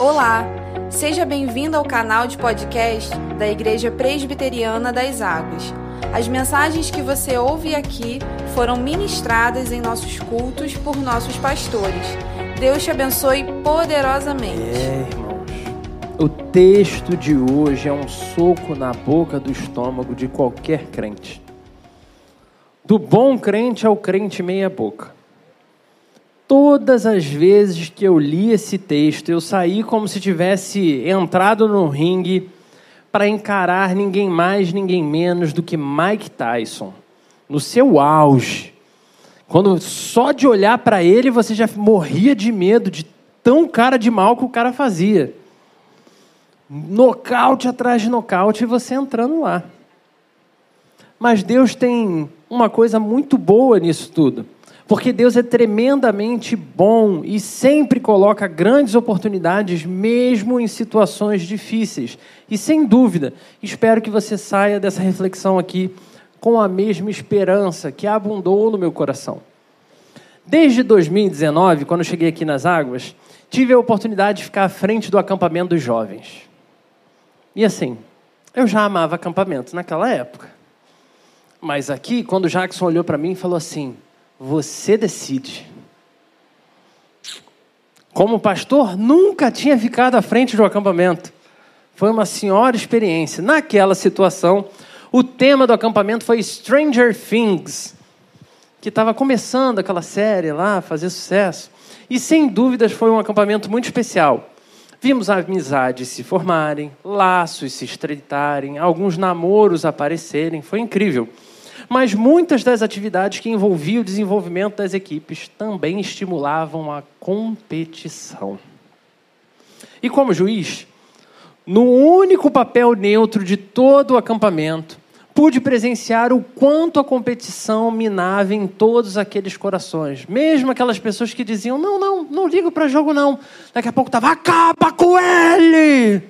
Olá, seja bem-vindo ao canal de podcast da Igreja Presbiteriana das Águas. As mensagens que você ouve aqui foram ministradas em nossos cultos por nossos pastores. Deus te abençoe poderosamente. É, irmãos. O texto de hoje é um soco na boca do estômago de qualquer crente. Do bom crente ao crente meia-boca. Todas as vezes que eu li esse texto, eu saí como se tivesse entrado no ringue para encarar ninguém mais, ninguém menos do que Mike Tyson, no seu auge. Quando só de olhar para ele você já morria de medo de tão cara de mal que o cara fazia. Nocaute atrás de nocaute e você entrando lá. Mas Deus tem uma coisa muito boa nisso tudo. Porque Deus é tremendamente bom e sempre coloca grandes oportunidades, mesmo em situações difíceis. E sem dúvida, espero que você saia dessa reflexão aqui com a mesma esperança que abundou no meu coração. Desde 2019, quando eu cheguei aqui nas águas, tive a oportunidade de ficar à frente do acampamento dos jovens. E assim, eu já amava acampamento naquela época. Mas aqui, quando o Jackson olhou para mim e falou assim: você decide. Como pastor, nunca tinha ficado à frente de um acampamento. Foi uma senhora experiência. Naquela situação, o tema do acampamento foi Stranger Things, que estava começando aquela série lá, fazer sucesso. E sem dúvidas foi um acampamento muito especial. Vimos amizades se formarem, laços se estreitarem, alguns namoros aparecerem. Foi incrível mas muitas das atividades que envolviam o desenvolvimento das equipes também estimulavam a competição. E como juiz, no único papel neutro de todo o acampamento, pude presenciar o quanto a competição minava em todos aqueles corações. Mesmo aquelas pessoas que diziam: não, não, não ligo para jogo, não. Daqui a pouco estava: acaba com ele!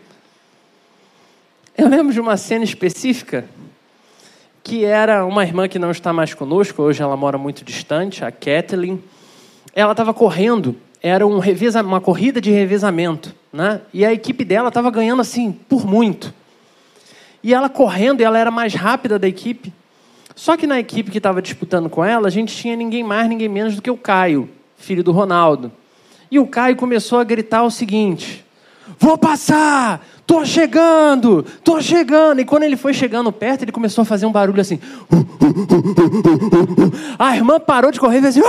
Eu lembro de uma cena específica que era uma irmã que não está mais conosco, hoje ela mora muito distante, a Kathleen. Ela estava correndo, era um revesa, uma corrida de revezamento, né? E a equipe dela estava ganhando assim por muito. E ela correndo, ela era mais rápida da equipe. Só que na equipe que estava disputando com ela, a gente tinha ninguém mais, ninguém menos do que o Caio, filho do Ronaldo. E o Caio começou a gritar o seguinte: Vou passar! Tô chegando! Tô chegando! E quando ele foi chegando perto, ele começou a fazer um barulho assim. A irmã parou de correr e fez assim.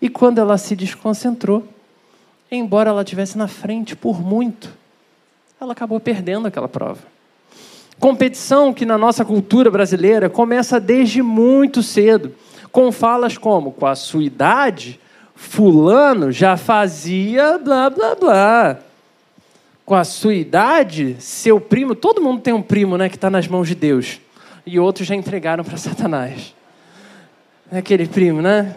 E quando ela se desconcentrou, embora ela estivesse na frente por muito, ela acabou perdendo aquela prova. Competição que na nossa cultura brasileira começa desde muito cedo, com falas como: com a sua idade, Fulano já fazia blá blá blá. Com a sua idade, seu primo, todo mundo tem um primo né, que está nas mãos de Deus. E outros já entregaram para Satanás. É aquele primo, né?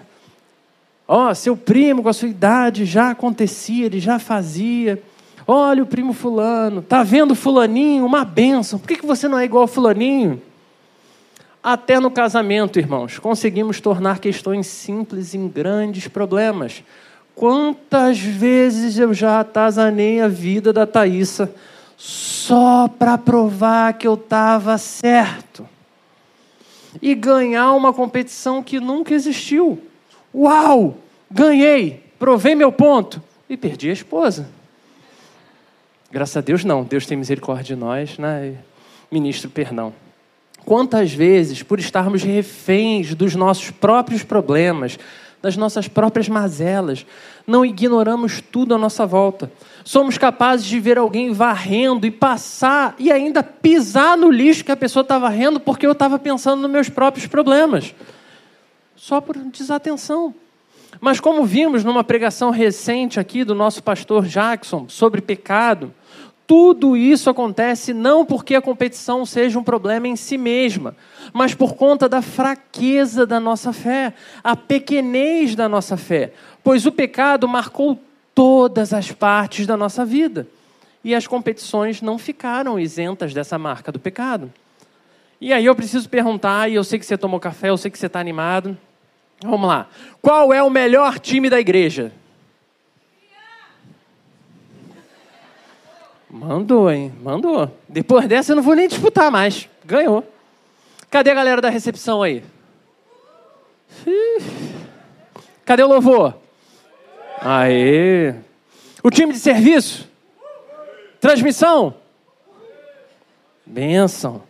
Ó, oh, seu primo com a sua idade já acontecia, ele já fazia. Olha o primo fulano, tá vendo fulaninho? Uma benção. Por que, que você não é igual ao fulaninho? Até no casamento, irmãos, conseguimos tornar questões simples em grandes problemas. Quantas vezes eu já atazanei a vida da Thaísa só para provar que eu estava certo e ganhar uma competição que nunca existiu. Uau! Ganhei, provei meu ponto e perdi a esposa. Graças a Deus, não. Deus tem misericórdia de nós, né? Ministro perdão. Quantas vezes, por estarmos reféns dos nossos próprios problemas, das nossas próprias mazelas, não ignoramos tudo à nossa volta. Somos capazes de ver alguém varrendo e passar e ainda pisar no lixo que a pessoa está varrendo porque eu estava pensando nos meus próprios problemas. Só por desatenção. Mas como vimos numa pregação recente aqui do nosso pastor Jackson sobre pecado, tudo isso acontece não porque a competição seja um problema em si mesma, mas por conta da fraqueza da nossa fé, a pequenez da nossa fé, pois o pecado marcou todas as partes da nossa vida e as competições não ficaram isentas dessa marca do pecado. E aí eu preciso perguntar, e eu sei que você tomou café, eu sei que você está animado. Vamos lá. Qual é o melhor time da igreja? Mandou, hein? Mandou. Depois dessa eu não vou nem disputar mais. Ganhou. Cadê a galera da recepção aí? Cadê o louvor? Aê! O time de serviço? Transmissão? Bênção.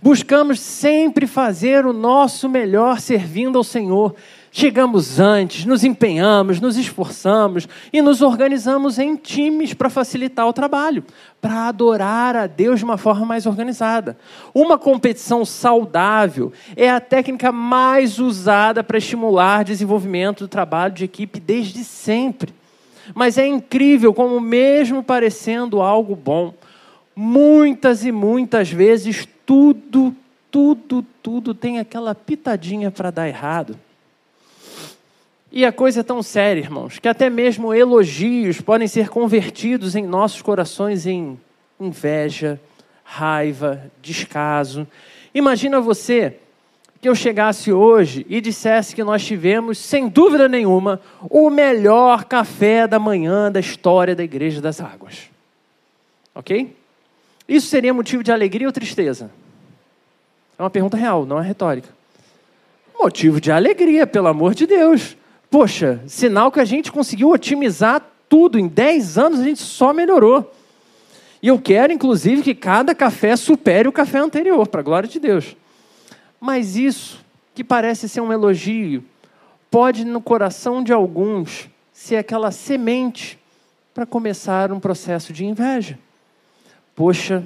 Buscamos sempre fazer o nosso melhor servindo ao Senhor. Chegamos antes, nos empenhamos, nos esforçamos e nos organizamos em times para facilitar o trabalho, para adorar a Deus de uma forma mais organizada. Uma competição saudável é a técnica mais usada para estimular desenvolvimento do trabalho de equipe desde sempre. Mas é incrível como, mesmo parecendo algo bom, muitas e muitas vezes tudo, tudo, tudo tem aquela pitadinha para dar errado. E a coisa é tão séria, irmãos, que até mesmo elogios podem ser convertidos em nossos corações em inveja, raiva, descaso. Imagina você que eu chegasse hoje e dissesse que nós tivemos, sem dúvida nenhuma, o melhor café da manhã da história da Igreja das Águas. Ok? Isso seria motivo de alegria ou tristeza? É uma pergunta real, não é retórica. Motivo de alegria, pelo amor de Deus. Poxa, sinal que a gente conseguiu otimizar tudo. Em 10 anos a gente só melhorou. E eu quero, inclusive, que cada café supere o café anterior, para a glória de Deus. Mas isso, que parece ser um elogio, pode, no coração de alguns, ser aquela semente para começar um processo de inveja. Poxa,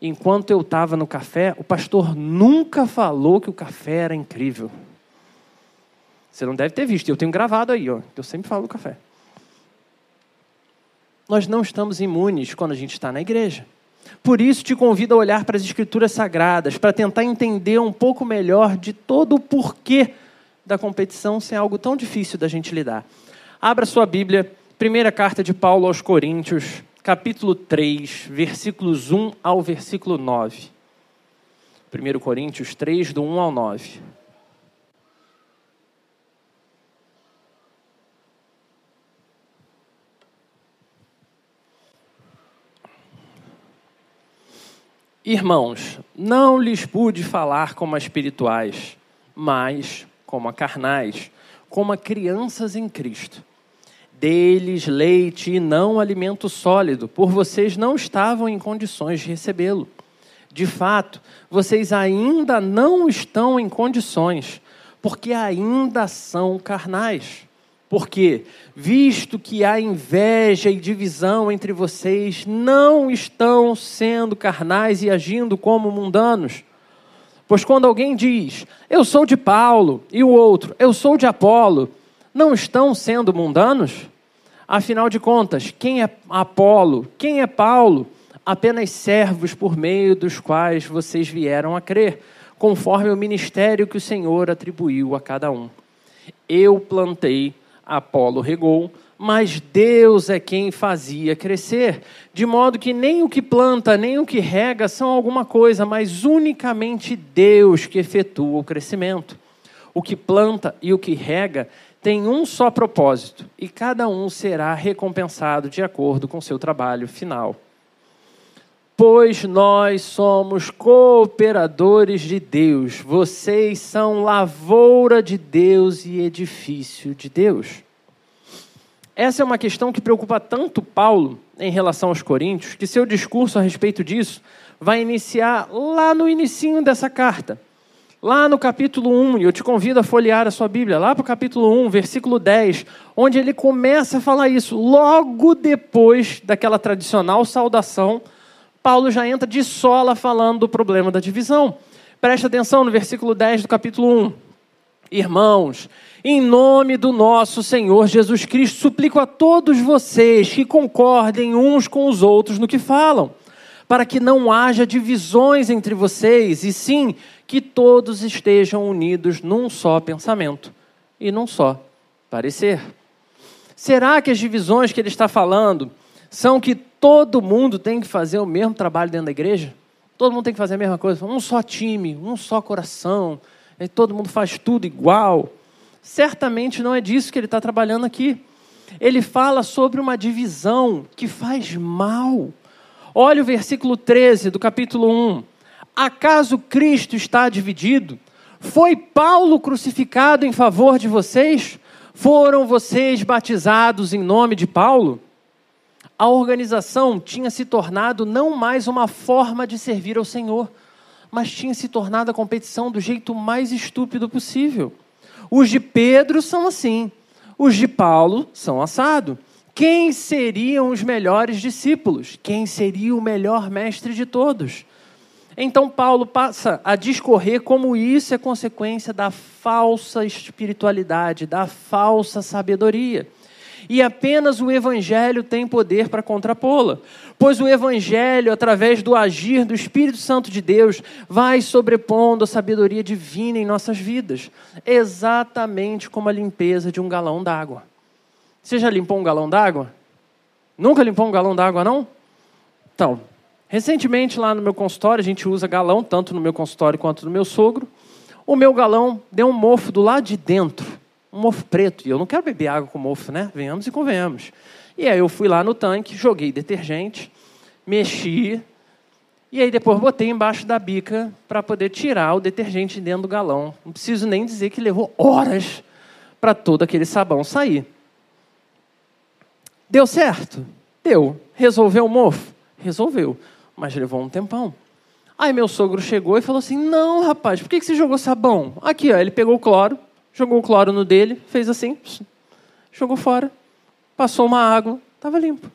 enquanto eu estava no café, o pastor nunca falou que o café era incrível. Você não deve ter visto, eu tenho gravado aí, ó. Eu sempre falo do café. Nós não estamos imunes quando a gente está na igreja. Por isso te convido a olhar para as escrituras sagradas, para tentar entender um pouco melhor de todo o porquê da competição ser algo tão difícil da gente lidar. Abra sua Bíblia, primeira carta de Paulo aos Coríntios, capítulo 3, versículos 1 ao versículo 9. 1 Coríntios 3, do 1 ao 9. Irmãos, não lhes pude falar como a espirituais, mas como a carnais, como a crianças em Cristo. Deles leite e não alimento sólido, por vocês não estavam em condições de recebê-lo. De fato, vocês ainda não estão em condições, porque ainda são carnais. Porque, visto que há inveja e divisão entre vocês, não estão sendo carnais e agindo como mundanos. Pois quando alguém diz, eu sou de Paulo, e o outro, eu sou de Apolo, não estão sendo mundanos? Afinal de contas, quem é Apolo? Quem é Paulo? Apenas servos por meio dos quais vocês vieram a crer, conforme o ministério que o Senhor atribuiu a cada um. Eu plantei Apolo regou, mas Deus é quem fazia crescer, de modo que nem o que planta, nem o que rega são alguma coisa, mas unicamente Deus que efetua o crescimento. O que planta e o que rega tem um só propósito, e cada um será recompensado de acordo com seu trabalho final. Pois nós somos cooperadores de Deus, vocês são lavoura de Deus e edifício de Deus. Essa é uma questão que preocupa tanto Paulo em relação aos coríntios, que seu discurso a respeito disso vai iniciar lá no inicinho dessa carta. Lá no capítulo 1, e eu te convido a folhear a sua Bíblia, lá para o capítulo 1, versículo 10, onde ele começa a falar isso. Logo depois daquela tradicional saudação Paulo já entra de sola falando do problema da divisão. Preste atenção no versículo 10 do capítulo 1. Irmãos, em nome do nosso Senhor Jesus Cristo, suplico a todos vocês que concordem uns com os outros no que falam, para que não haja divisões entre vocês, e sim que todos estejam unidos num só pensamento e num só parecer. Será que as divisões que ele está falando são que todo mundo tem que fazer o mesmo trabalho dentro da igreja? Todo mundo tem que fazer a mesma coisa? Um só time, um só coração, todo mundo faz tudo igual. Certamente não é disso que ele está trabalhando aqui. Ele fala sobre uma divisão que faz mal, Olha o versículo 13 do capítulo 1. Acaso Cristo está dividido? Foi Paulo crucificado em favor de vocês? Foram vocês batizados em nome de Paulo? A organização tinha se tornado não mais uma forma de servir ao Senhor, mas tinha se tornado a competição do jeito mais estúpido possível. Os de Pedro são assim, os de Paulo são assado. Quem seriam os melhores discípulos? Quem seria o melhor mestre de todos? Então Paulo passa a discorrer como isso é consequência da falsa espiritualidade, da falsa sabedoria. E apenas o Evangelho tem poder para contrapô-la. Pois o Evangelho, através do agir do Espírito Santo de Deus, vai sobrepondo a sabedoria divina em nossas vidas, exatamente como a limpeza de um galão d'água. Você já limpou um galão d'água? Nunca limpou um galão d'água, não? Então, recentemente lá no meu consultório, a gente usa galão, tanto no meu consultório quanto no meu sogro. O meu galão deu um mofo do lado de dentro, um mofo preto. E eu não quero beber água com mofo, né? Venhamos e convenhamos. E aí eu fui lá no tanque, joguei detergente, mexi, e aí depois botei embaixo da bica para poder tirar o detergente dentro do galão. Não preciso nem dizer que levou horas para todo aquele sabão sair. Deu certo? Deu. Resolveu o mofo? Resolveu. Mas levou um tempão. Aí meu sogro chegou e falou assim: Não, rapaz, por que você jogou sabão? Aqui, ó, ele pegou o cloro, jogou o cloro no dele, fez assim, jogou fora, passou uma água, estava limpo.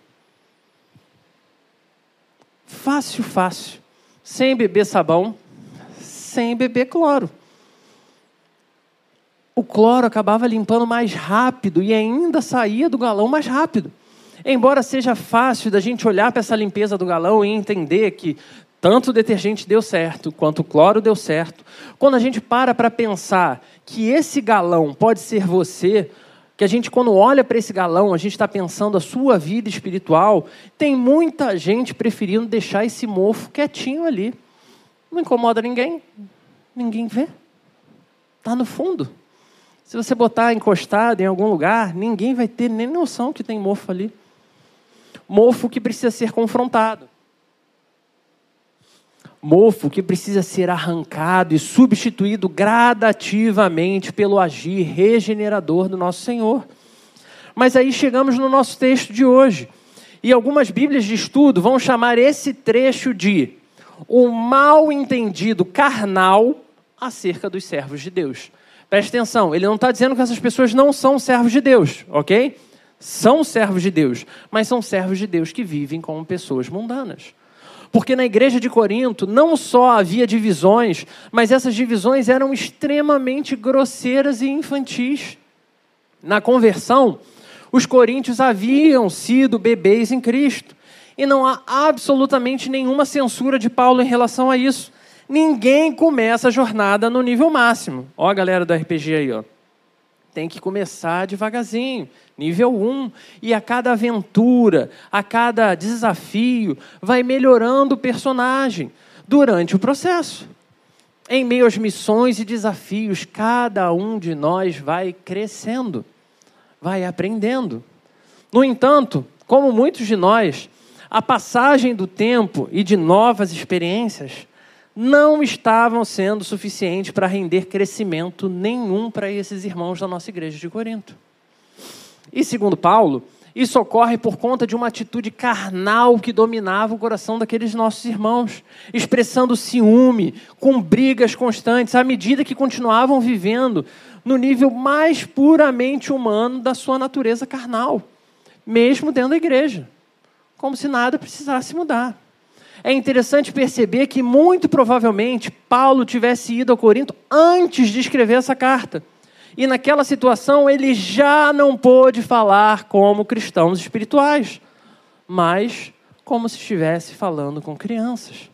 Fácil, fácil. Sem beber sabão, sem beber cloro. O cloro acabava limpando mais rápido e ainda saía do galão mais rápido. Embora seja fácil da gente olhar para essa limpeza do galão e entender que tanto o detergente deu certo, quanto o cloro deu certo, quando a gente para para pensar que esse galão pode ser você, que a gente, quando olha para esse galão, a gente está pensando a sua vida espiritual, tem muita gente preferindo deixar esse mofo quietinho ali. Não incomoda ninguém, ninguém vê. Está no fundo. Se você botar encostado em algum lugar, ninguém vai ter nem noção que tem mofo ali mofo que precisa ser confrontado. Mofo que precisa ser arrancado e substituído gradativamente pelo agir regenerador do nosso Senhor. Mas aí chegamos no nosso texto de hoje. E algumas Bíblias de estudo vão chamar esse trecho de o mal entendido carnal acerca dos servos de Deus. Preste atenção, ele não está dizendo que essas pessoas não são servos de Deus, ok? são servos de Deus, mas são servos de Deus que vivem como pessoas mundanas. Porque na igreja de Corinto não só havia divisões, mas essas divisões eram extremamente grosseiras e infantis. Na conversão, os coríntios haviam sido bebês em Cristo. E não há absolutamente nenhuma censura de Paulo em relação a isso. Ninguém começa a jornada no nível máximo. Ó a galera do RPG aí, ó. Tem que começar devagarzinho, nível 1. E a cada aventura, a cada desafio, vai melhorando o personagem durante o processo. Em meio às missões e desafios, cada um de nós vai crescendo, vai aprendendo. No entanto, como muitos de nós, a passagem do tempo e de novas experiências não estavam sendo suficientes para render crescimento nenhum para esses irmãos da nossa igreja de Corinto. E segundo Paulo, isso ocorre por conta de uma atitude carnal que dominava o coração daqueles nossos irmãos, expressando ciúme, com brigas constantes, à medida que continuavam vivendo no nível mais puramente humano da sua natureza carnal, mesmo dentro da igreja, como se nada precisasse mudar. É interessante perceber que, muito provavelmente, Paulo tivesse ido ao Corinto antes de escrever essa carta. E naquela situação ele já não pôde falar como cristãos espirituais, mas como se estivesse falando com crianças.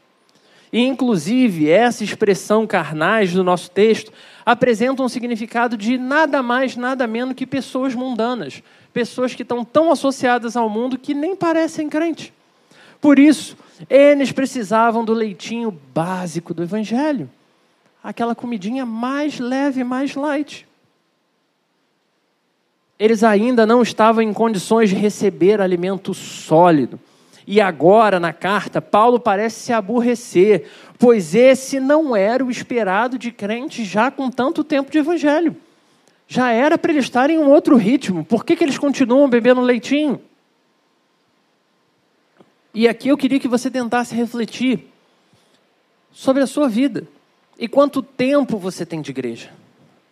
E, inclusive, essa expressão carnais do nosso texto apresenta um significado de nada mais, nada menos que pessoas mundanas, pessoas que estão tão associadas ao mundo que nem parecem crente. Por isso, eles precisavam do leitinho básico do Evangelho, aquela comidinha mais leve, mais light. Eles ainda não estavam em condições de receber alimento sólido. E agora, na carta, Paulo parece se aborrecer, pois esse não era o esperado de crentes já com tanto tempo de evangelho. Já era para eles estarem em um outro ritmo. Por que, que eles continuam bebendo leitinho? E aqui eu queria que você tentasse refletir sobre a sua vida. E quanto tempo você tem de igreja?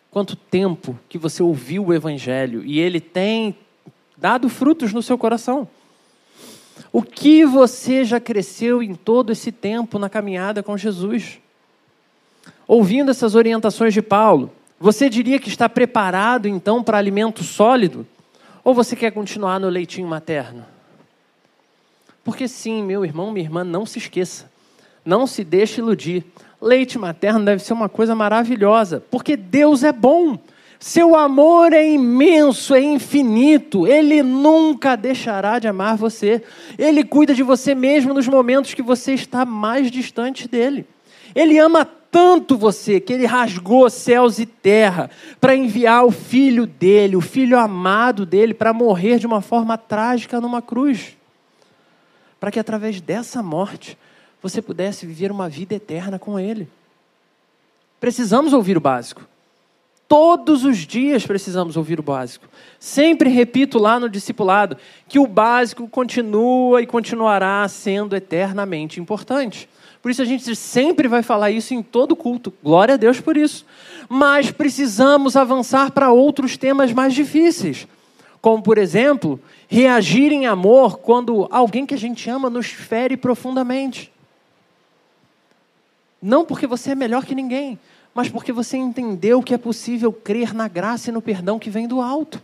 Quanto tempo que você ouviu o Evangelho e ele tem dado frutos no seu coração? O que você já cresceu em todo esse tempo na caminhada com Jesus? Ouvindo essas orientações de Paulo, você diria que está preparado então para alimento sólido? Ou você quer continuar no leitinho materno? Porque sim, meu irmão, minha irmã, não se esqueça. Não se deixe iludir. Leite materno deve ser uma coisa maravilhosa, porque Deus é bom. Seu amor é imenso, é infinito. Ele nunca deixará de amar você. Ele cuida de você mesmo nos momentos que você está mais distante dele. Ele ama tanto você que ele rasgou céus e terra para enviar o filho dele, o filho amado dele, para morrer de uma forma trágica numa cruz. Para que através dessa morte você pudesse viver uma vida eterna com Ele. Precisamos ouvir o básico. Todos os dias precisamos ouvir o básico. Sempre repito lá no discipulado que o básico continua e continuará sendo eternamente importante. Por isso a gente sempre vai falar isso em todo culto. Glória a Deus por isso. Mas precisamos avançar para outros temas mais difíceis. Como, por exemplo, reagir em amor quando alguém que a gente ama nos fere profundamente. Não porque você é melhor que ninguém, mas porque você entendeu que é possível crer na graça e no perdão que vem do alto.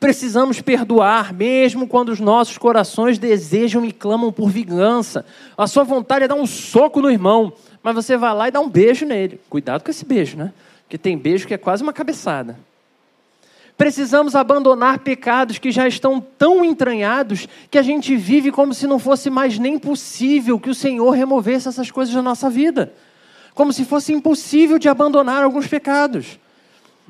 Precisamos perdoar, mesmo quando os nossos corações desejam e clamam por vingança. A sua vontade é dar um soco no irmão, mas você vai lá e dá um beijo nele. Cuidado com esse beijo, né? Porque tem beijo que é quase uma cabeçada. Precisamos abandonar pecados que já estão tão entranhados que a gente vive como se não fosse mais nem possível que o Senhor removesse essas coisas da nossa vida. Como se fosse impossível de abandonar alguns pecados.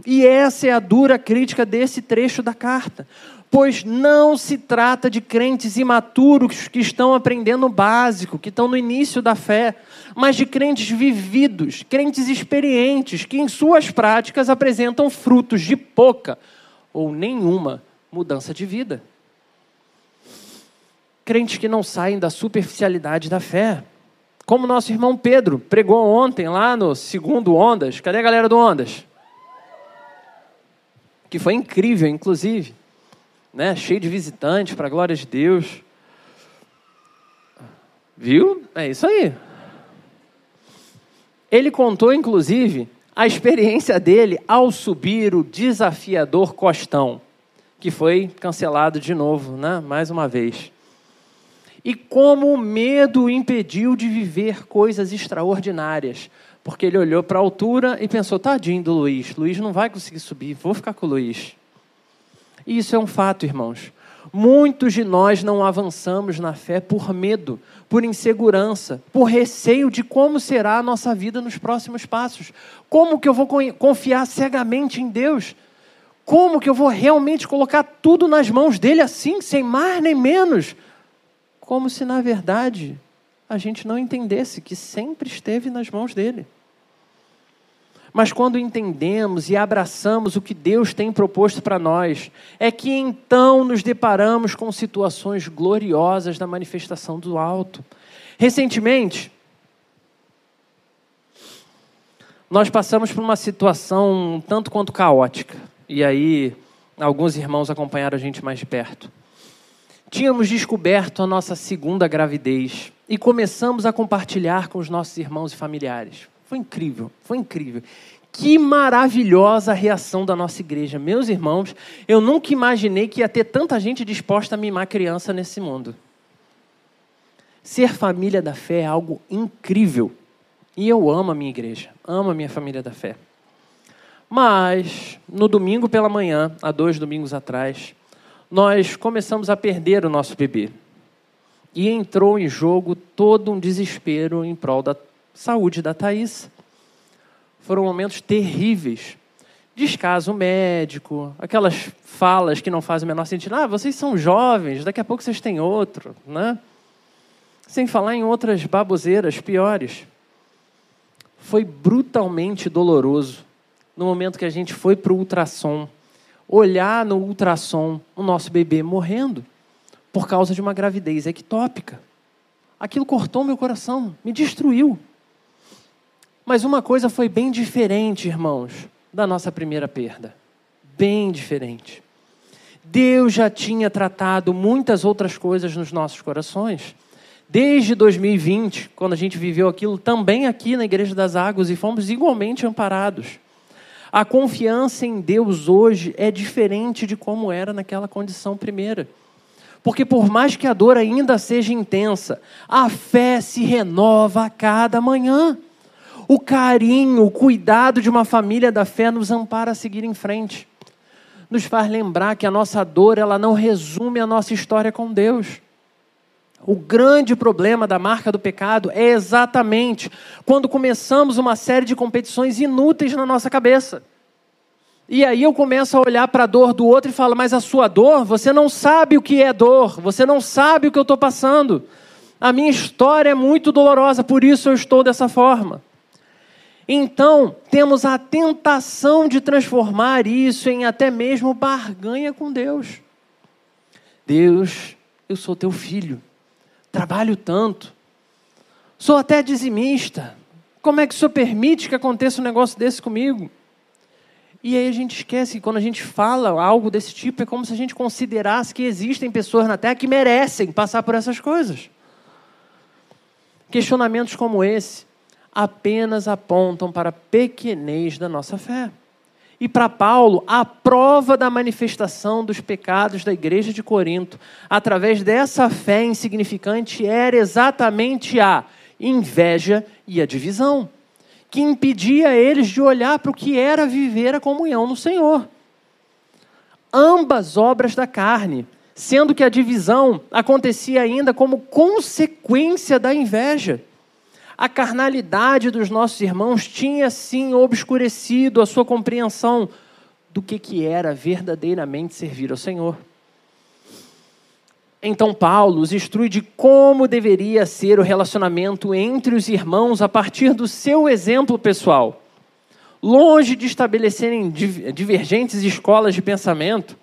E essa é a dura crítica desse trecho da carta. Pois não se trata de crentes imaturos que estão aprendendo o básico, que estão no início da fé, mas de crentes vividos, crentes experientes, que em suas práticas apresentam frutos de pouca ou nenhuma mudança de vida. Crentes que não saem da superficialidade da fé. Como nosso irmão Pedro pregou ontem lá no segundo Ondas. Cadê a galera do Ondas? Que foi incrível, inclusive. Né? Cheio de visitantes, para a glória de Deus. Viu? É isso aí. Ele contou, inclusive, a experiência dele ao subir o desafiador costão, que foi cancelado de novo, né? mais uma vez. E como o medo o impediu de viver coisas extraordinárias, porque ele olhou para a altura e pensou: tadinho do Luiz, Luiz não vai conseguir subir, vou ficar com o Luiz. E isso é um fato, irmãos. Muitos de nós não avançamos na fé por medo, por insegurança, por receio de como será a nossa vida nos próximos passos. Como que eu vou confiar cegamente em Deus? Como que eu vou realmente colocar tudo nas mãos dele assim, sem mais nem menos? Como se na verdade a gente não entendesse que sempre esteve nas mãos dele. Mas quando entendemos e abraçamos o que Deus tem proposto para nós, é que então nos deparamos com situações gloriosas da manifestação do alto. Recentemente, nós passamos por uma situação tanto quanto caótica. E aí, alguns irmãos acompanharam a gente mais de perto. Tínhamos descoberto a nossa segunda gravidez e começamos a compartilhar com os nossos irmãos e familiares. Foi incrível, foi incrível. Que maravilhosa reação da nossa igreja. Meus irmãos, eu nunca imaginei que ia ter tanta gente disposta a mimar criança nesse mundo. Ser família da fé é algo incrível. E eu amo a minha igreja, amo a minha família da fé. Mas, no domingo pela manhã, há dois domingos atrás, nós começamos a perder o nosso bebê. E entrou em jogo todo um desespero em prol da saúde da Thaís. Foram momentos terríveis. Descaso médico, aquelas falas que não fazem o menor sentido. Ah, vocês são jovens, daqui a pouco vocês têm outro, né? sem falar em outras baboseiras piores. Foi brutalmente doloroso no momento que a gente foi para o ultrassom, olhar no ultrassom o nosso bebê morrendo por causa de uma gravidez ectópica. Aquilo cortou meu coração, me destruiu. Mas uma coisa foi bem diferente, irmãos, da nossa primeira perda. Bem diferente. Deus já tinha tratado muitas outras coisas nos nossos corações. Desde 2020, quando a gente viveu aquilo, também aqui na Igreja das Águas e fomos igualmente amparados. A confiança em Deus hoje é diferente de como era naquela condição primeira. Porque por mais que a dor ainda seja intensa, a fé se renova a cada manhã. O carinho, o cuidado de uma família da fé nos ampara a seguir em frente. Nos faz lembrar que a nossa dor, ela não resume a nossa história com Deus. O grande problema da marca do pecado é exatamente quando começamos uma série de competições inúteis na nossa cabeça. E aí eu começo a olhar para a dor do outro e falo, mas a sua dor, você não sabe o que é dor, você não sabe o que eu estou passando. A minha história é muito dolorosa, por isso eu estou dessa forma. Então, temos a tentação de transformar isso em até mesmo barganha com Deus. Deus, eu sou teu filho, trabalho tanto, sou até dizimista. Como é que o senhor permite que aconteça um negócio desse comigo? E aí a gente esquece que quando a gente fala algo desse tipo, é como se a gente considerasse que existem pessoas na Terra que merecem passar por essas coisas. Questionamentos como esse apenas apontam para a pequenez da nossa fé. E para Paulo, a prova da manifestação dos pecados da igreja de Corinto, através dessa fé insignificante, era exatamente a inveja e a divisão que impedia eles de olhar para o que era viver a comunhão no Senhor. Ambas obras da carne, sendo que a divisão acontecia ainda como consequência da inveja. A carnalidade dos nossos irmãos tinha sim obscurecido a sua compreensão do que, que era verdadeiramente servir ao Senhor. Então, Paulo os instrui de como deveria ser o relacionamento entre os irmãos a partir do seu exemplo pessoal. Longe de estabelecerem divergentes escolas de pensamento,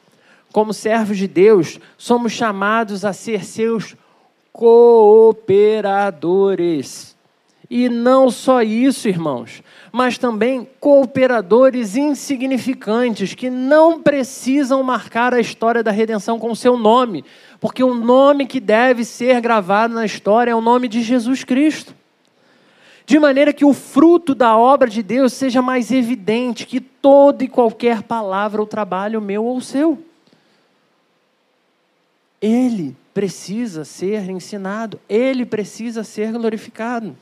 como servos de Deus, somos chamados a ser seus cooperadores. E não só isso, irmãos, mas também cooperadores insignificantes que não precisam marcar a história da redenção com seu nome, porque o nome que deve ser gravado na história é o nome de Jesus Cristo. De maneira que o fruto da obra de Deus seja mais evidente que toda e qualquer palavra ou trabalho meu ou seu. Ele precisa ser ensinado, ele precisa ser glorificado.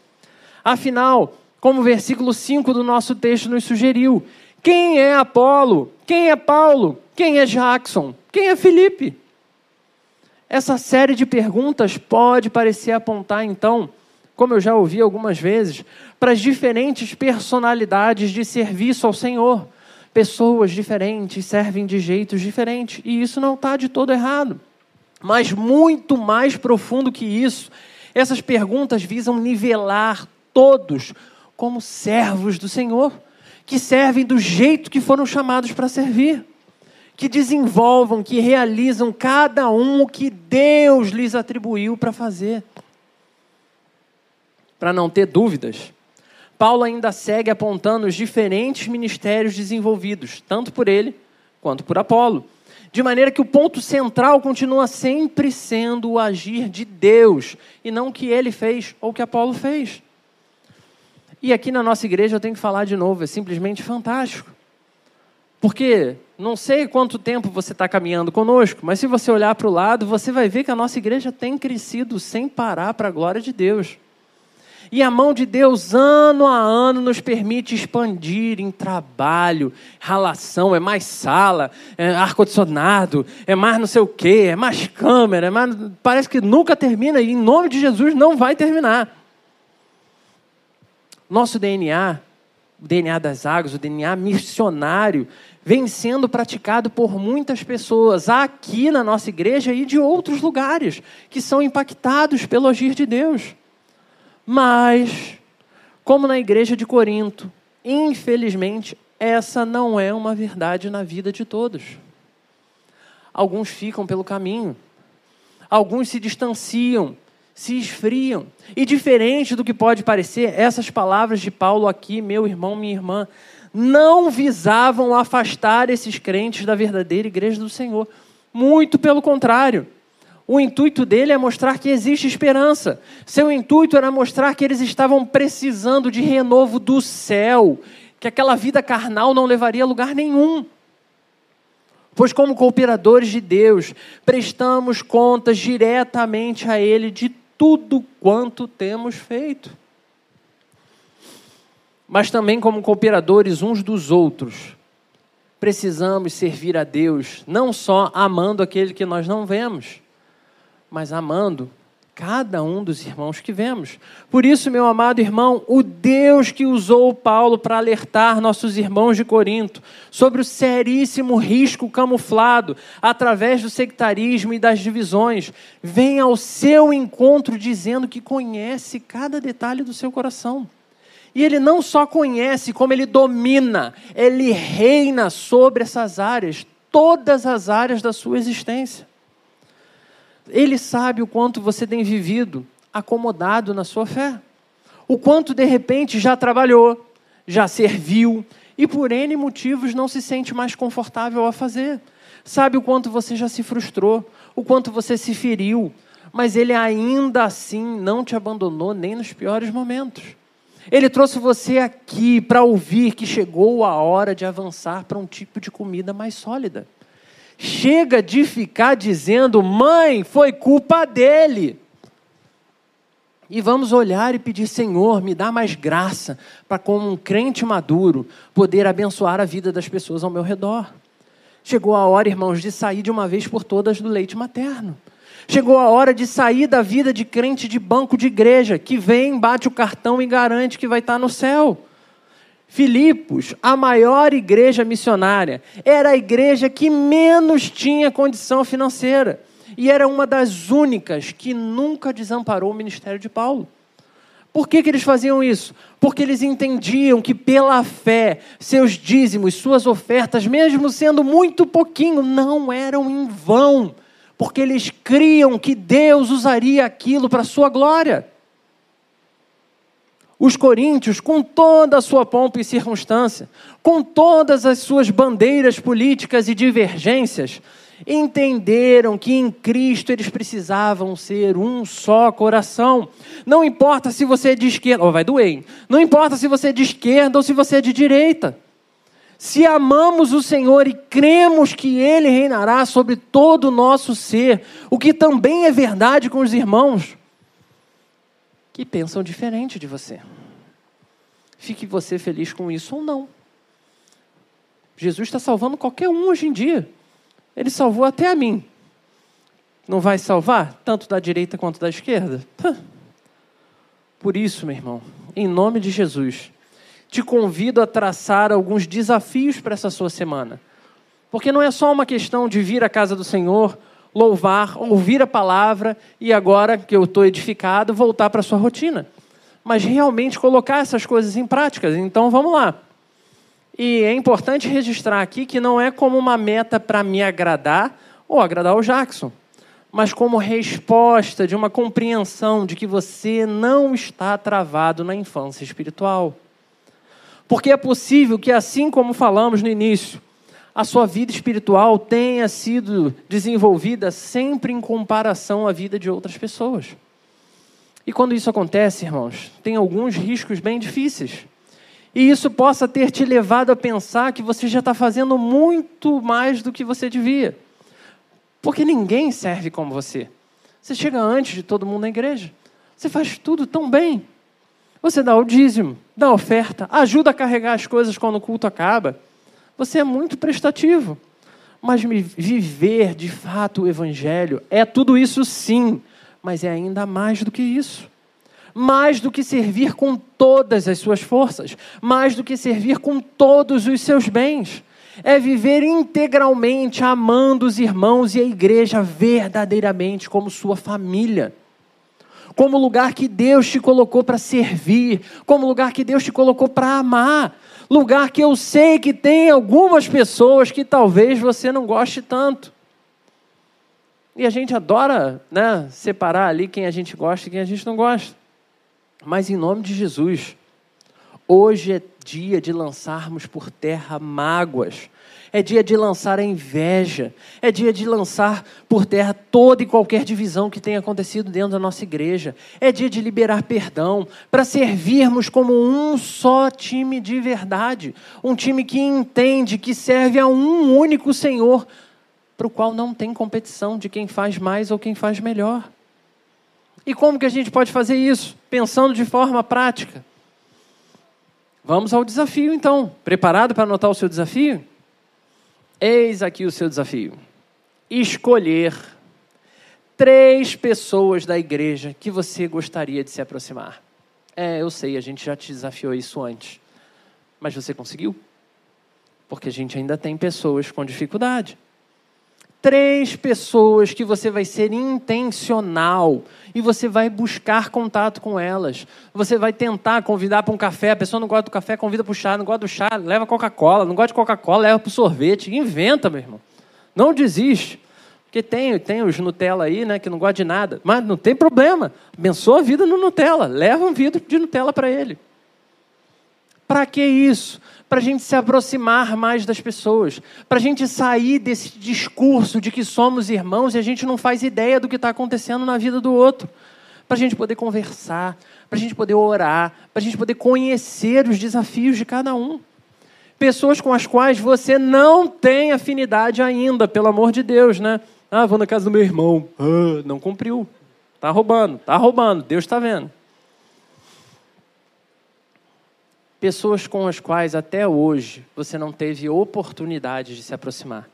Afinal, como o versículo 5 do nosso texto nos sugeriu, quem é Apolo? Quem é Paulo? Quem é Jackson? Quem é Felipe? Essa série de perguntas pode parecer apontar, então, como eu já ouvi algumas vezes, para as diferentes personalidades de serviço ao Senhor. Pessoas diferentes servem de jeitos diferentes, e isso não está de todo errado. Mas muito mais profundo que isso, essas perguntas visam nivelar todos como servos do Senhor, que servem do jeito que foram chamados para servir, que desenvolvam, que realizam cada um o que Deus lhes atribuiu para fazer. Para não ter dúvidas, Paulo ainda segue apontando os diferentes ministérios desenvolvidos, tanto por ele quanto por Apolo. De maneira que o ponto central continua sempre sendo o agir de Deus, e não o que ele fez ou o que Apolo fez. E aqui na nossa igreja eu tenho que falar de novo, é simplesmente fantástico. Porque não sei quanto tempo você está caminhando conosco, mas se você olhar para o lado, você vai ver que a nossa igreja tem crescido sem parar para a glória de Deus. E a mão de Deus, ano a ano, nos permite expandir em trabalho, relação, é mais sala, é ar-condicionado, é mais não sei o quê, é mais câmera, é mais... parece que nunca termina e em nome de Jesus não vai terminar. Nosso DNA o DNA das águas, o DNA missionário, vem sendo praticado por muitas pessoas aqui na nossa igreja e de outros lugares que são impactados pelo agir de Deus. Mas, como na igreja de Corinto, infelizmente, essa não é uma verdade na vida de todos. Alguns ficam pelo caminho, alguns se distanciam, se esfriam. E diferente do que pode parecer, essas palavras de Paulo aqui, meu irmão, minha irmã, não visavam afastar esses crentes da verdadeira igreja do Senhor. Muito pelo contrário. O intuito dele é mostrar que existe esperança. Seu intuito era mostrar que eles estavam precisando de renovo do céu, que aquela vida carnal não levaria a lugar nenhum. Pois, como cooperadores de Deus, prestamos contas diretamente a Ele de tudo quanto temos feito. Mas também, como cooperadores uns dos outros, precisamos servir a Deus, não só amando aquele que nós não vemos, mas amando cada um dos irmãos que vemos. Por isso, meu amado irmão, o Deus que usou Paulo para alertar nossos irmãos de Corinto sobre o seríssimo risco camuflado através do sectarismo e das divisões, vem ao seu encontro dizendo que conhece cada detalhe do seu coração. E ele não só conhece, como ele domina, ele reina sobre essas áreas, todas as áreas da sua existência. Ele sabe o quanto você tem vivido acomodado na sua fé. O quanto de repente já trabalhou, já serviu e por N motivos não se sente mais confortável a fazer. Sabe o quanto você já se frustrou, o quanto você se feriu, mas ele ainda assim não te abandonou nem nos piores momentos. Ele trouxe você aqui para ouvir que chegou a hora de avançar para um tipo de comida mais sólida. Chega de ficar dizendo, mãe, foi culpa dele. E vamos olhar e pedir, Senhor, me dá mais graça para, como um crente maduro, poder abençoar a vida das pessoas ao meu redor. Chegou a hora, irmãos, de sair de uma vez por todas do leite materno. Chegou a hora de sair da vida de crente de banco de igreja, que vem, bate o cartão e garante que vai estar no céu. Filipos, a maior igreja missionária, era a igreja que menos tinha condição financeira e era uma das únicas que nunca desamparou o ministério de Paulo. Por que, que eles faziam isso? Porque eles entendiam que pela fé, seus dízimos, suas ofertas, mesmo sendo muito pouquinho, não eram em vão, porque eles criam que Deus usaria aquilo para a sua glória. Os coríntios, com toda a sua pompa e circunstância, com todas as suas bandeiras políticas e divergências, entenderam que em Cristo eles precisavam ser um só coração. Não importa se você é de esquerda, oh, vai doer, hein? não importa se você é de esquerda ou se você é de direita. Se amamos o Senhor e cremos que Ele reinará sobre todo o nosso ser, o que também é verdade com os irmãos, que pensam diferente de você. Fique você feliz com isso ou não. Jesus está salvando qualquer um hoje em dia. Ele salvou até a mim. Não vai salvar tanto da direita quanto da esquerda? Por isso, meu irmão, em nome de Jesus, te convido a traçar alguns desafios para essa sua semana. Porque não é só uma questão de vir à casa do Senhor louvar, ouvir a palavra e agora que eu estou edificado, voltar para a sua rotina. Mas realmente colocar essas coisas em prática. Então vamos lá. E é importante registrar aqui que não é como uma meta para me agradar ou agradar o Jackson, mas como resposta de uma compreensão de que você não está travado na infância espiritual. Porque é possível que, assim como falamos no início, a sua vida espiritual tenha sido desenvolvida sempre em comparação à vida de outras pessoas. E quando isso acontece, irmãos, tem alguns riscos bem difíceis. E isso possa ter te levado a pensar que você já está fazendo muito mais do que você devia. Porque ninguém serve como você. Você chega antes de todo mundo na igreja. Você faz tudo tão bem. Você dá o dízimo, dá a oferta, ajuda a carregar as coisas quando o culto acaba. Você é muito prestativo. Mas viver de fato o Evangelho é tudo isso sim, mas é ainda mais do que isso. mais do que servir com todas as suas forças, mais do que servir com todos os seus bens. É viver integralmente amando os irmãos e a igreja verdadeiramente como sua família. Como lugar que Deus te colocou para servir, como lugar que Deus te colocou para amar. Lugar que eu sei que tem algumas pessoas que talvez você não goste tanto. E a gente adora né, separar ali quem a gente gosta e quem a gente não gosta. Mas em nome de Jesus, hoje é dia de lançarmos por terra mágoas. É dia de lançar a inveja. É dia de lançar por terra toda e qualquer divisão que tenha acontecido dentro da nossa igreja. É dia de liberar perdão, para servirmos como um só time de verdade. Um time que entende que serve a um único Senhor, para o qual não tem competição de quem faz mais ou quem faz melhor. E como que a gente pode fazer isso? Pensando de forma prática. Vamos ao desafio então. Preparado para anotar o seu desafio? Eis aqui o seu desafio: escolher três pessoas da igreja que você gostaria de se aproximar. É, eu sei, a gente já te desafiou isso antes. Mas você conseguiu? Porque a gente ainda tem pessoas com dificuldade três pessoas que você vai ser intencional e você vai buscar contato com elas. Você vai tentar convidar para um café, a pessoa não gosta do café, convida para o chá, não gosta do chá, leva Coca-Cola, não gosta de Coca-Cola, leva para o sorvete. Inventa, meu irmão. Não desiste. Porque tem, tem os Nutella aí, né, que não gosta de nada. Mas não tem problema. Abençoa a vida no Nutella. Leva um vidro de Nutella para ele. Para que isso? Para a gente se aproximar mais das pessoas, para a gente sair desse discurso de que somos irmãos e a gente não faz ideia do que está acontecendo na vida do outro, para a gente poder conversar, para a gente poder orar, para a gente poder conhecer os desafios de cada um. Pessoas com as quais você não tem afinidade ainda, pelo amor de Deus, né? Ah, vou na casa do meu irmão. Ah, não cumpriu. Está roubando, está roubando, Deus está vendo. Pessoas com as quais até hoje você não teve oportunidade de se aproximar.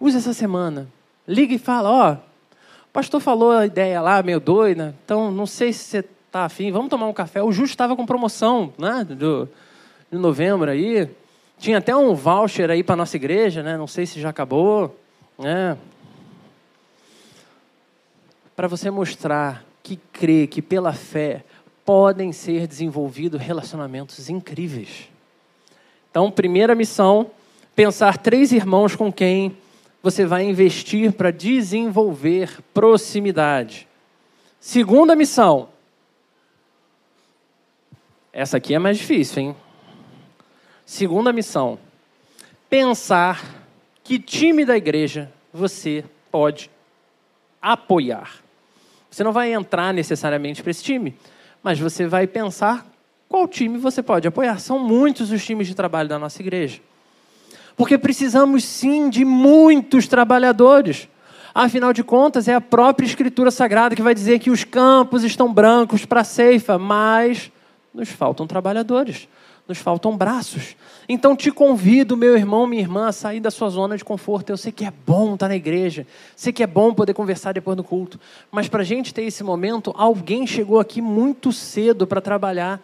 Use essa semana. Liga e fala, ó, oh, o pastor falou a ideia lá, meio doida, então não sei se você está afim, vamos tomar um café. O Justo estava com promoção, né, do, de novembro aí. Tinha até um voucher aí para nossa igreja, né? Não sei se já acabou, né? Para você mostrar que crê que pela fé podem ser desenvolvidos relacionamentos incríveis. Então, primeira missão, pensar três irmãos com quem você vai investir para desenvolver proximidade. Segunda missão. Essa aqui é mais difícil, hein? Segunda missão. Pensar que time da igreja você pode apoiar. Você não vai entrar necessariamente para esse time, mas você vai pensar qual time você pode apoiar. São muitos os times de trabalho da nossa igreja. Porque precisamos sim de muitos trabalhadores. Afinal de contas, é a própria Escritura Sagrada que vai dizer que os campos estão brancos para a ceifa, mas nos faltam trabalhadores nos faltam braços. Então te convido, meu irmão, minha irmã, a sair da sua zona de conforto. Eu sei que é bom estar na igreja, sei que é bom poder conversar depois do culto, mas para a gente ter esse momento, alguém chegou aqui muito cedo para trabalhar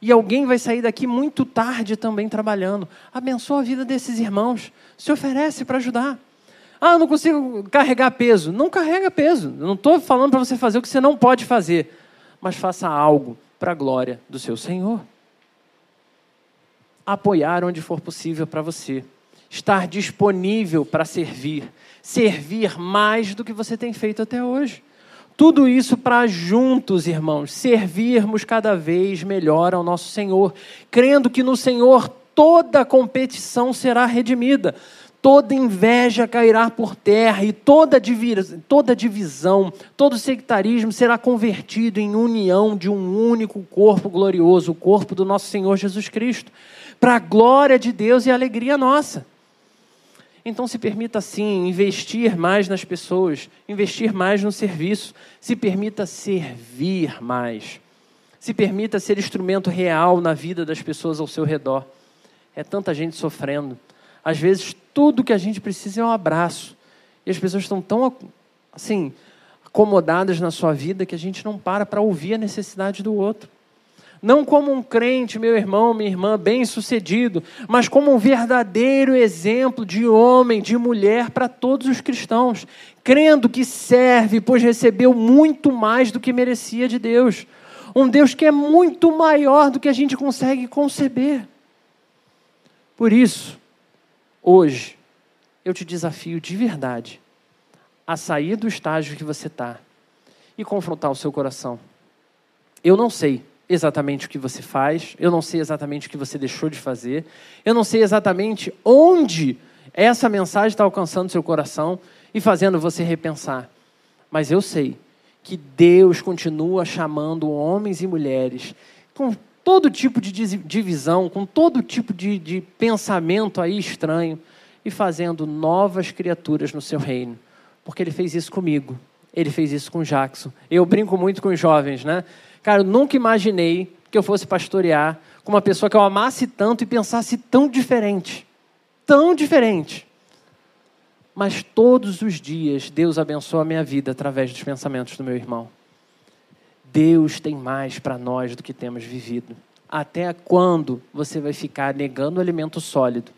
e alguém vai sair daqui muito tarde também trabalhando. Abençoa a vida desses irmãos, se oferece para ajudar. Ah, eu não consigo carregar peso. Não carrega peso. Eu não estou falando para você fazer o que você não pode fazer, mas faça algo para a glória do seu Senhor apoiar onde for possível para você, estar disponível para servir, servir mais do que você tem feito até hoje. Tudo isso para juntos, irmãos, servirmos cada vez melhor ao nosso Senhor, crendo que no Senhor toda competição será redimida, toda inveja cairá por terra e toda, toda divisão, todo sectarismo será convertido em união de um único corpo glorioso, o corpo do nosso Senhor Jesus Cristo para a glória de Deus e a alegria nossa. Então se permita sim investir mais nas pessoas, investir mais no serviço, se permita servir mais. Se permita ser instrumento real na vida das pessoas ao seu redor. É tanta gente sofrendo. Às vezes tudo que a gente precisa é um abraço. E as pessoas estão tão assim, acomodadas na sua vida que a gente não para para ouvir a necessidade do outro. Não como um crente, meu irmão, minha irmã, bem-sucedido, mas como um verdadeiro exemplo de homem, de mulher para todos os cristãos, crendo que serve, pois recebeu muito mais do que merecia de Deus. Um Deus que é muito maior do que a gente consegue conceber. Por isso, hoje, eu te desafio de verdade a sair do estágio que você está e confrontar o seu coração. Eu não sei exatamente o que você faz, eu não sei exatamente o que você deixou de fazer, eu não sei exatamente onde essa mensagem está alcançando seu coração e fazendo você repensar. Mas eu sei que Deus continua chamando homens e mulheres com todo tipo de divisão, com todo tipo de, de pensamento aí estranho e fazendo novas criaturas no seu reino. Porque ele fez isso comigo, ele fez isso com Jackson. Eu brinco muito com os jovens, né? Cara, eu nunca imaginei que eu fosse pastorear com uma pessoa que eu amasse tanto e pensasse tão diferente. Tão diferente. Mas todos os dias Deus abençoa a minha vida através dos pensamentos do meu irmão. Deus tem mais para nós do que temos vivido. Até quando você vai ficar negando o alimento sólido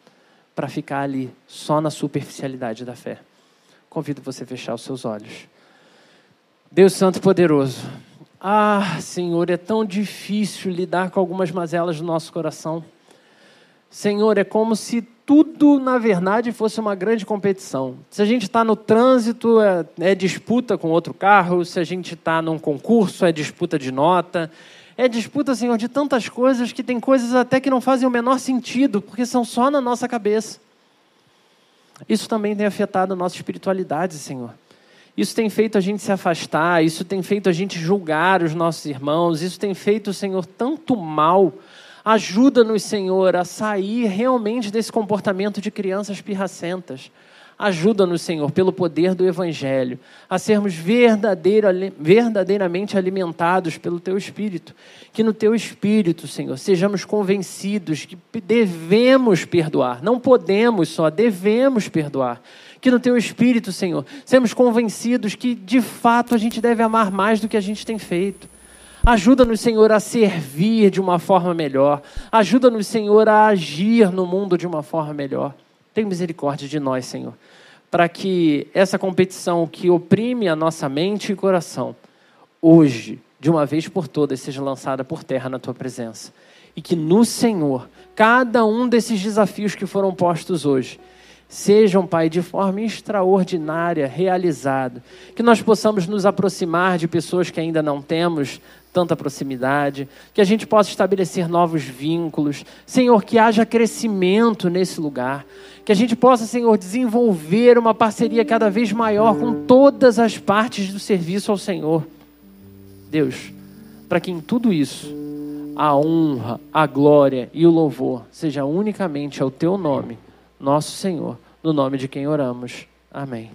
para ficar ali só na superficialidade da fé? Convido você a fechar os seus olhos. Deus Santo e Poderoso, ah, Senhor, é tão difícil lidar com algumas mazelas do nosso coração. Senhor, é como se tudo, na verdade, fosse uma grande competição. Se a gente está no trânsito, é, é, disputa com outro carro. Se a gente está num concurso, é disputa de nota. É disputa, Senhor, de tantas coisas que tem coisas até que não fazem o menor sentido, porque são só na nossa cabeça. Isso também tem afetado a nossa espiritualidade, Senhor. Isso tem feito a gente se afastar, isso tem feito a gente julgar os nossos irmãos, isso tem feito, Senhor, tanto mal. Ajuda-nos, Senhor, a sair realmente desse comportamento de crianças pirracentas. Ajuda-nos, Senhor, pelo poder do Evangelho, a sermos verdadeiramente alimentados pelo Teu Espírito. Que no Teu Espírito, Senhor, sejamos convencidos que devemos perdoar. Não podemos só, devemos perdoar que no teu espírito, Senhor, sermos convencidos que de fato a gente deve amar mais do que a gente tem feito. Ajuda-nos, Senhor, a servir de uma forma melhor. Ajuda-nos, Senhor, a agir no mundo de uma forma melhor. Tem misericórdia de nós, Senhor, para que essa competição que oprime a nossa mente e coração, hoje, de uma vez por todas, seja lançada por terra na tua presença. E que no Senhor, cada um desses desafios que foram postos hoje, sejam, Pai, de forma extraordinária, realizado. Que nós possamos nos aproximar de pessoas que ainda não temos tanta proximidade, que a gente possa estabelecer novos vínculos. Senhor, que haja crescimento nesse lugar. Que a gente possa, Senhor, desenvolver uma parceria cada vez maior com todas as partes do serviço ao Senhor. Deus, para que em tudo isso a honra, a glória e o louvor seja unicamente ao teu nome, nosso Senhor no nome de quem oramos. Amém.